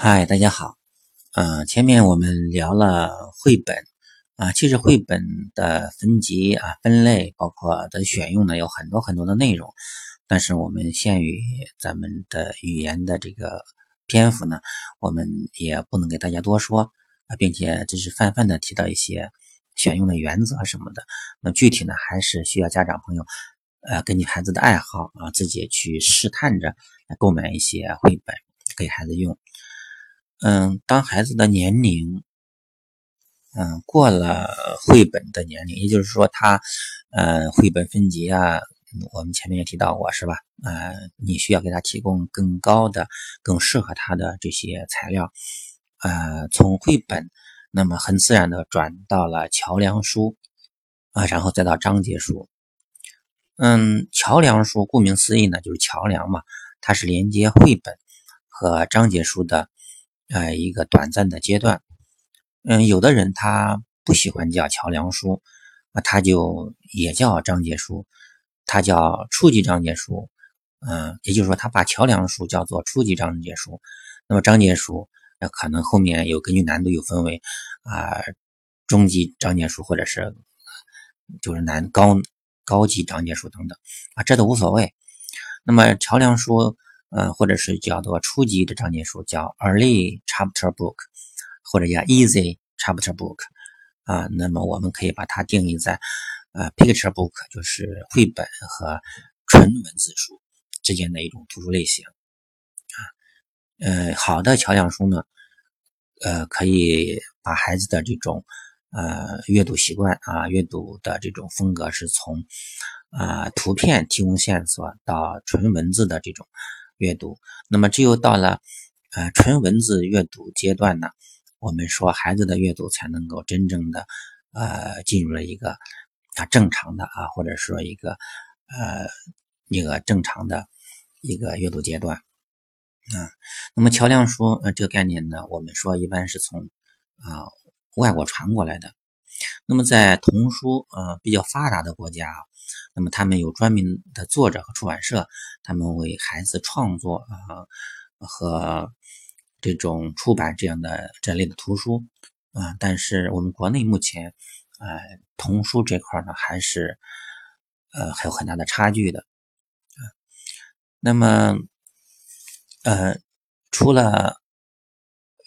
嗨，大家好。嗯，前面我们聊了绘本啊，其实绘本的分级啊、分类，包括的选用呢，有很多很多的内容。但是我们限于咱们的语言的这个篇幅呢，我们也不能给大家多说啊，并且只是泛泛的提到一些选用的原则什么的。那具体呢，还是需要家长朋友呃，根据孩子的爱好啊，自己去试探着来购买一些绘本给孩子用。嗯，当孩子的年龄，嗯，过了绘本的年龄，也就是说，他，呃，绘本分级啊，我们前面也提到过，是吧？呃，你需要给他提供更高的、更适合他的这些材料，呃，从绘本，那么很自然的转到了桥梁书，啊，然后再到章节书。嗯，桥梁书顾名思义呢，就是桥梁嘛，它是连接绘本和章节书的。呃，一个短暂的阶段，嗯，有的人他不喜欢叫桥梁书，那他就也叫章节书，他叫初级章节书，嗯，也就是说他把桥梁书叫做初级章节书，那么章节书那可能后面有根据难度有分为啊中级章节书或者是就是难高高级章节书等等啊，这都无所谓。那么桥梁书。呃，或者是叫做初级的章节书，叫 Early Chapter Book，或者叫 Easy Chapter Book，啊，那么我们可以把它定义在呃 Picture Book，就是绘本和纯文字书之间的一种图书类型，啊，呃，好的桥梁书呢，呃，可以把孩子的这种呃阅读习惯啊，阅读的这种风格是从啊图片提供线索到纯文字的这种。阅读，那么只有到了呃纯文字阅读阶段呢，我们说孩子的阅读才能够真正的呃进入了一个啊正常的啊或者说一个呃一个正常的一个阅读阶段啊。那么桥梁书呃这个概念呢，我们说一般是从啊外国传过来的。那么在童书呃比较发达的国家。那么他们有专门的作者和出版社，他们为孩子创作啊和这种出版这样的这类的图书啊，但是我们国内目前呃童书这块呢还是呃还有很大的差距的啊。那么呃除了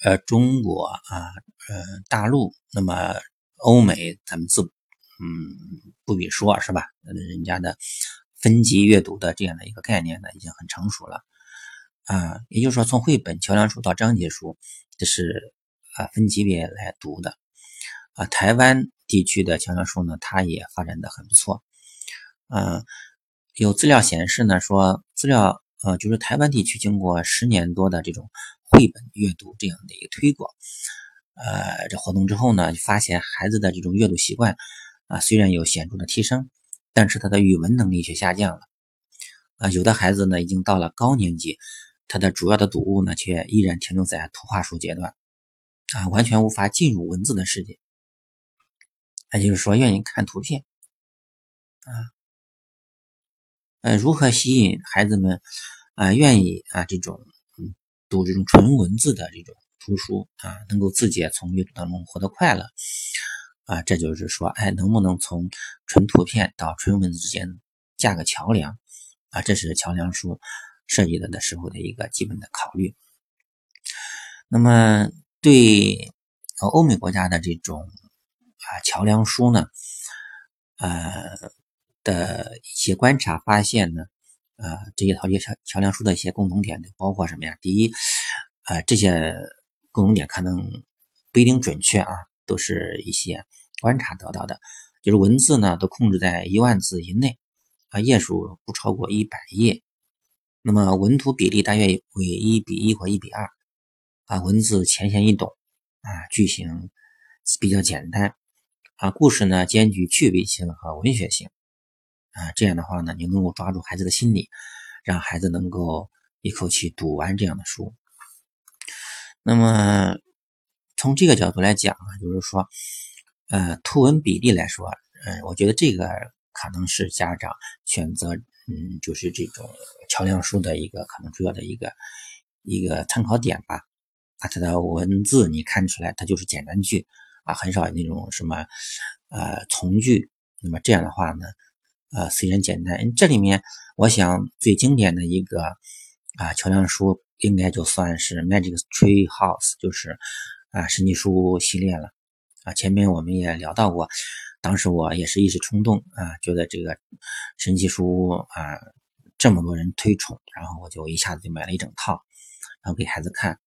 呃中国啊呃大陆，那么欧美咱们自嗯，不必说，是吧？人家的分级阅读的这样的一个概念呢，已经很成熟了啊。也就是说，从绘本、桥梁书到章节书，这是啊分级别来读的啊。台湾地区的桥梁书呢，它也发展的很不错。嗯，有资料显示呢，说资料呃，就是台湾地区经过十年多的这种绘本阅读这样的一个推广，呃，这活动之后呢，发现孩子的这种阅读习惯。啊，虽然有显著的提升，但是他的语文能力却下降了。啊，有的孩子呢，已经到了高年级，他的主要的读物呢，却依然停留在图画书阶段，啊，完全无法进入文字的世界。也就是说，愿意看图片。啊，呃，如何吸引孩子们啊，愿意啊这种读这种纯文字的这种图书啊，能够自己从阅读当中获得快乐？啊，这就是说，哎，能不能从纯图片到纯文字之间架个桥梁？啊，这是桥梁书设计的的时候的一个基本的考虑。那么，对欧美国家的这种啊桥梁书呢，呃的一些观察发现呢，呃，这些桥桥桥梁书的一些共同点包括什么呀？第一，呃，这些共同点可能不一定准确啊，都是一些。观察得到的，就是文字呢都控制在一万字以内，啊，页数不超过一百页，那么文图比例大约为一比一或一比二，啊，文字浅显易懂，啊，句型比较简单，啊，故事呢兼具趣味性和文学性，啊，这样的话呢，你能够抓住孩子的心理，让孩子能够一口气读完这样的书。那么从这个角度来讲啊，就是说。呃，图文比例来说，嗯，我觉得这个可能是家长选择，嗯，就是这种桥梁书的一个可能主要的一个一个参考点吧。啊，它的文字你看出来，它就是简单句啊，很少有那种什么呃从句。那么这样的话呢，呃，虽然简单，这里面我想最经典的一个啊桥梁书，应该就算是 Magic Tree House，就是啊神奇书系列了啊。前面我们也聊到过，当时我也是一时冲动啊，觉得这个神奇书屋啊这么多人推崇，然后我就一下子就买了一整套，然后给孩子看。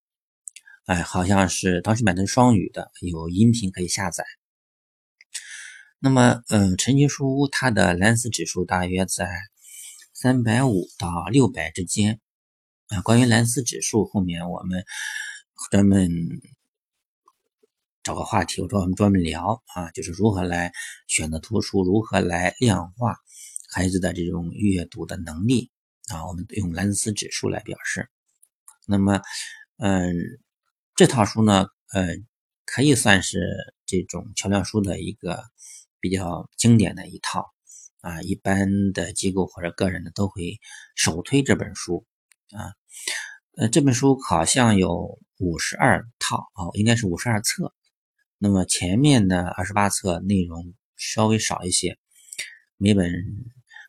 哎，好像是当时买的是双语的，有音频可以下载。那么，嗯，陈奇书屋它的蓝思指数大约在三百五到六百之间。啊，关于蓝思指数，后面我们专门找个话题，我专门专门聊啊，就是如何来选择图书，如何来量化孩子的这种阅读的能力啊，我们用蓝思指数来表示。那么，嗯。这套书呢，呃，可以算是这种桥梁书的一个比较经典的一套啊，一般的机构或者个人呢都会首推这本书啊。呃，这本书好像有五十二套哦，应该是五十二册。那么前面的二十八册内容稍微少一些，每本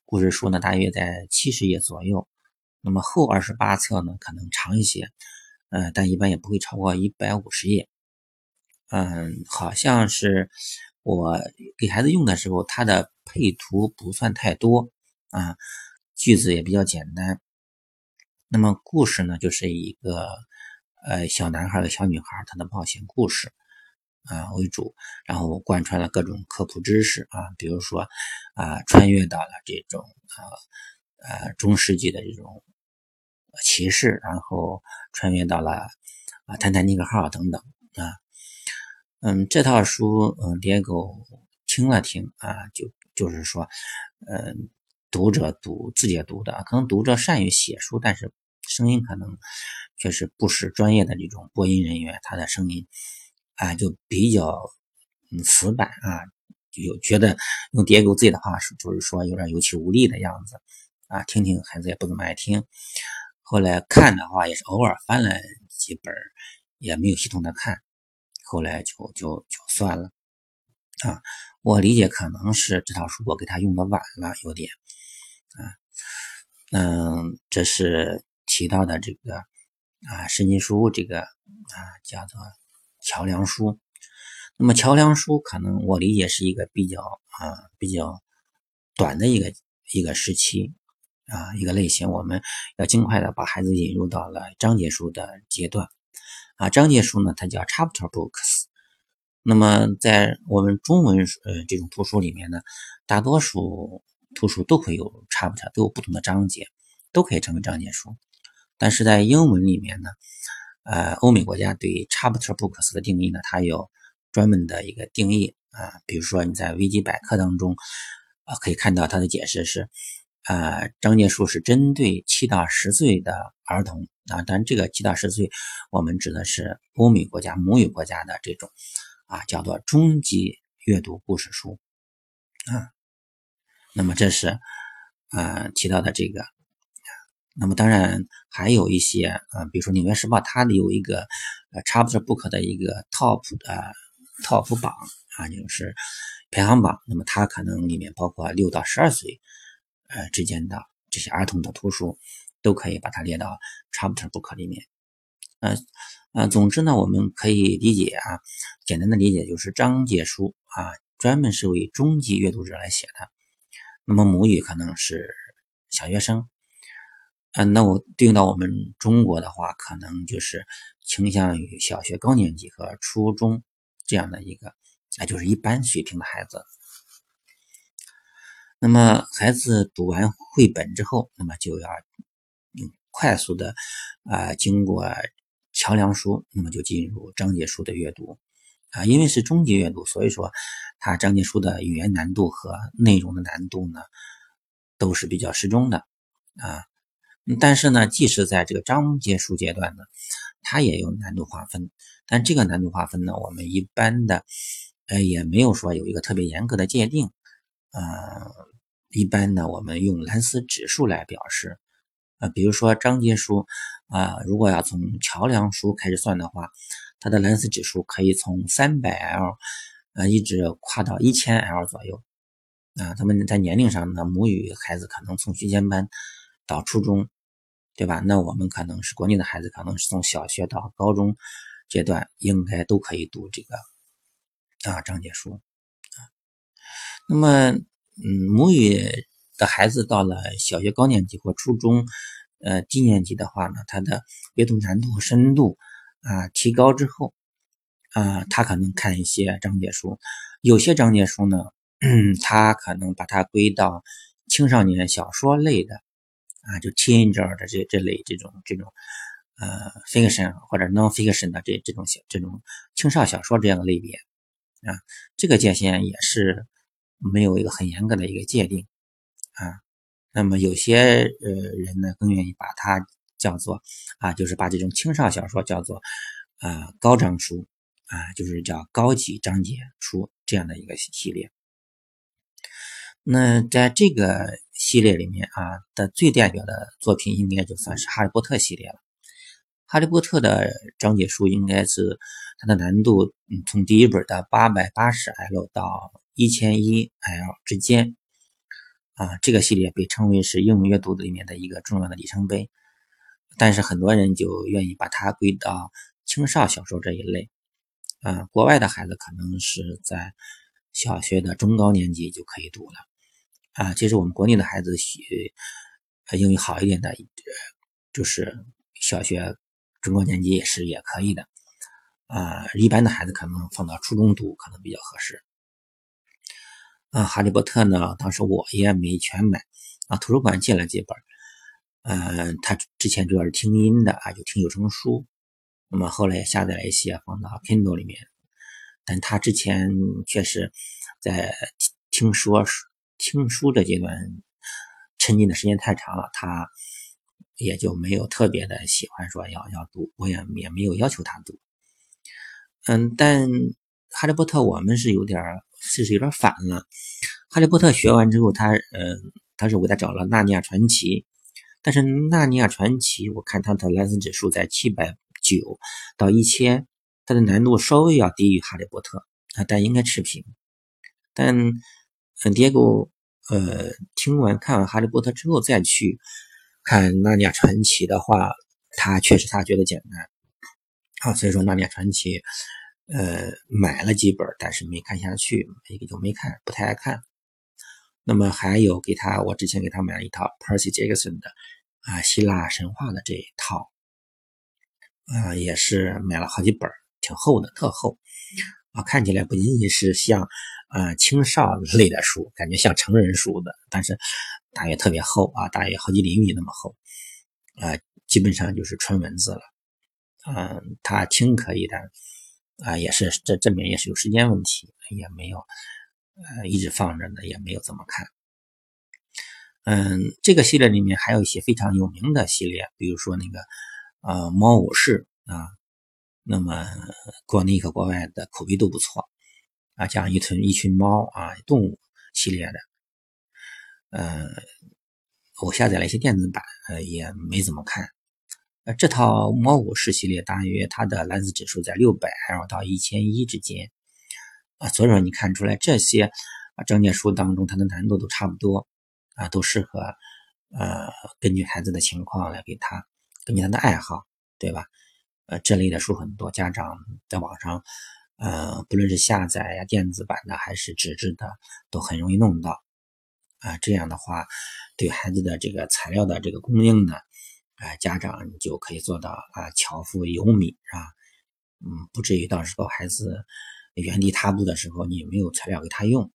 故事书呢大约在七十页左右。那么后二十八册呢可能长一些。呃，但一般也不会超过一百五十页。嗯，好像是我给孩子用的时候，它的配图不算太多啊，句子也比较简单。那么故事呢，就是一个呃小男孩和小女孩他的冒险故事啊为主，然后贯穿了各种科普知识啊，比如说啊穿越到了这种啊呃中世纪的这种。骑士，然后穿越到了啊泰坦尼克号等等啊，嗯，这套书嗯爹狗听了听啊，就就是说，嗯，读者读自己读的，可能读者善于写书，但是声音可能确实不是专业的这种播音人员，他的声音啊就比较嗯死板啊，就觉得用爹狗自己的话说，就是说有点有气无力的样子啊，听听孩子也不怎么爱听。后来看的话也是偶尔翻了几本，也没有系统的看，后来就就就算了啊。我理解可能是这套书我给他用的晚了，有点啊。嗯，这是提到的这个啊，圣经书这个啊叫做桥梁书。那么桥梁书可能我理解是一个比较啊比较短的一个一个时期。啊，一个类型，我们要尽快的把孩子引入到了章节书的阶段。啊，章节书呢，它叫 chapter books。那么在我们中文呃这种图书里面呢，大多数图书都会有 chapter，都有不同的章节，都可以成为章节书。但是在英文里面呢，呃，欧美国家对 chapter books 的定义呢，它有专门的一个定义啊。比如说你在维基百科当中啊，可以看到它的解释是。啊，章节书是针对七到十岁的儿童啊，但这个七到十岁，我们指的是欧美国家母语国家的这种啊，叫做中级阅读故事书啊。那么这是啊提到的这个，那么当然还有一些啊，比如说《纽约时报》它的有一个呃 chapter book 的一个 top 的 top 榜啊，就是排行榜，那么它可能里面包括六到十二岁。呃，之间的这些儿童的图书都可以把它列到 chapter book 里面。呃呃，总之呢，我们可以理解啊，简单的理解就是章节书啊，专门是为中级阅读者来写的。那么母语可能是小学生，嗯，那我对应到我们中国的话，可能就是倾向于小学高年级和初中这样的一个，那就是一般水平的孩子。那么孩子读完绘本之后，那么就要嗯快速的啊经过桥梁书，那么就进入章节书的阅读啊，因为是中级阅读，所以说它章节书的语言难度和内容的难度呢都是比较适中的啊。但是呢，即使在这个章节书阶段呢，它也有难度划分，但这个难度划分呢，我们一般的呃也没有说有一个特别严格的界定啊。一般呢，我们用蓝思指数来表示啊，比如说章节书啊，如果要从桥梁书开始算的话，它的蓝思指数可以从三百 L 啊一直跨到一千 L 左右啊。他们在年龄上呢，母语孩子可能从学前班到初中，对吧？那我们可能是国内的孩子，可能是从小学到高中阶段，应该都可以读这个啊章节书啊。那么，嗯，母语。的孩子到了小学高年级或初中，呃低年级的话呢，他的阅读难度和深度啊提高之后，啊他可能看一些章节书，有些章节书呢，嗯 他可能把它归到青少年小说类的啊，就 teenager 的这这类这种这种呃 fiction 或者 non-fiction 的这这种小这种青少小说这样的类别啊，这个界限也是没有一个很严格的一个界定。啊，那么有些呃人呢更愿意把它叫做啊，就是把这种青少小说叫做啊高章书啊，就是叫高级章节书这样的一个系列。那在这个系列里面啊的最代表的作品应该就算是《哈利波特》系列了。《哈利波特》的章节书应该是它的难度嗯从第一本的八百八十 L 到一千一 L 之间。啊，这个系列被称为是英语阅读里面的一个重要的里程碑，但是很多人就愿意把它归到青少小说这一类。啊，国外的孩子可能是在小学的中高年级就可以读了。啊，其实我们国内的孩子学英语好一点的，就是小学中高年级也是也可以的。啊，一般的孩子可能放到初中读可能比较合适。啊，哈利波特呢？当时我也没全买，啊，图书馆借了几本，嗯，他之前主要是听音的啊，就听有声书，那么后来也下载了一些放到 Kindle 里面，但他之前确实在听说听书的阶段沉浸的时间太长了，他也就没有特别的喜欢说要要读，我也也没有要求他读，嗯，但哈利波特我们是有点。这是有点反了。哈利波特学完之后，他嗯，他是给他找了《纳尼亚传奇》，但是《纳尼亚传奇》我看他的蓝森指数在七百九到一千，它的难度稍微要低于《哈利波特》啊，但应该持平。但嗯，迭戈呃，听完看完《哈利波特》之后再去看《纳尼亚传奇》的话，他确实他觉得简单啊，所以说《纳尼亚传奇》。呃，买了几本，但是没看下去，也就没看，不太爱看。那么还有给他，我之前给他买了一套 Percy Jackson 的啊希腊神话的这一套，啊也是买了好几本，挺厚的，特厚啊，看起来不仅仅是像啊青少类的书，感觉像成人书的，但是大约特别厚啊，大约好几厘米那么厚啊，基本上就是纯文字了。嗯，它轻可以的。啊，也是这这边也是有时间问题，也没有呃一直放着呢，也没有怎么看。嗯，这个系列里面还有一些非常有名的系列，比如说那个呃猫武士啊，那么国内和国外的口碑都不错啊，讲一群一群猫啊动物系列的，呃，我下载了一些电子版，呃也没怎么看。呃，这套猫武士系列大约它的蓝思指数在六百 L 到一千一之间啊，所以说你看出来这些啊章节书当中它的难度都差不多啊，都适合呃根据孩子的情况来给他根据他的爱好，对吧？呃，这类的书很多，家长在网上呃不论是下载呀电子版的还是纸质的都很容易弄到啊，这样的话对孩子的这个材料的这个供应呢。啊，家长就可以做到啊，巧妇有米啊，嗯，不至于到时候孩子原地踏步的时候，你没有材料给他用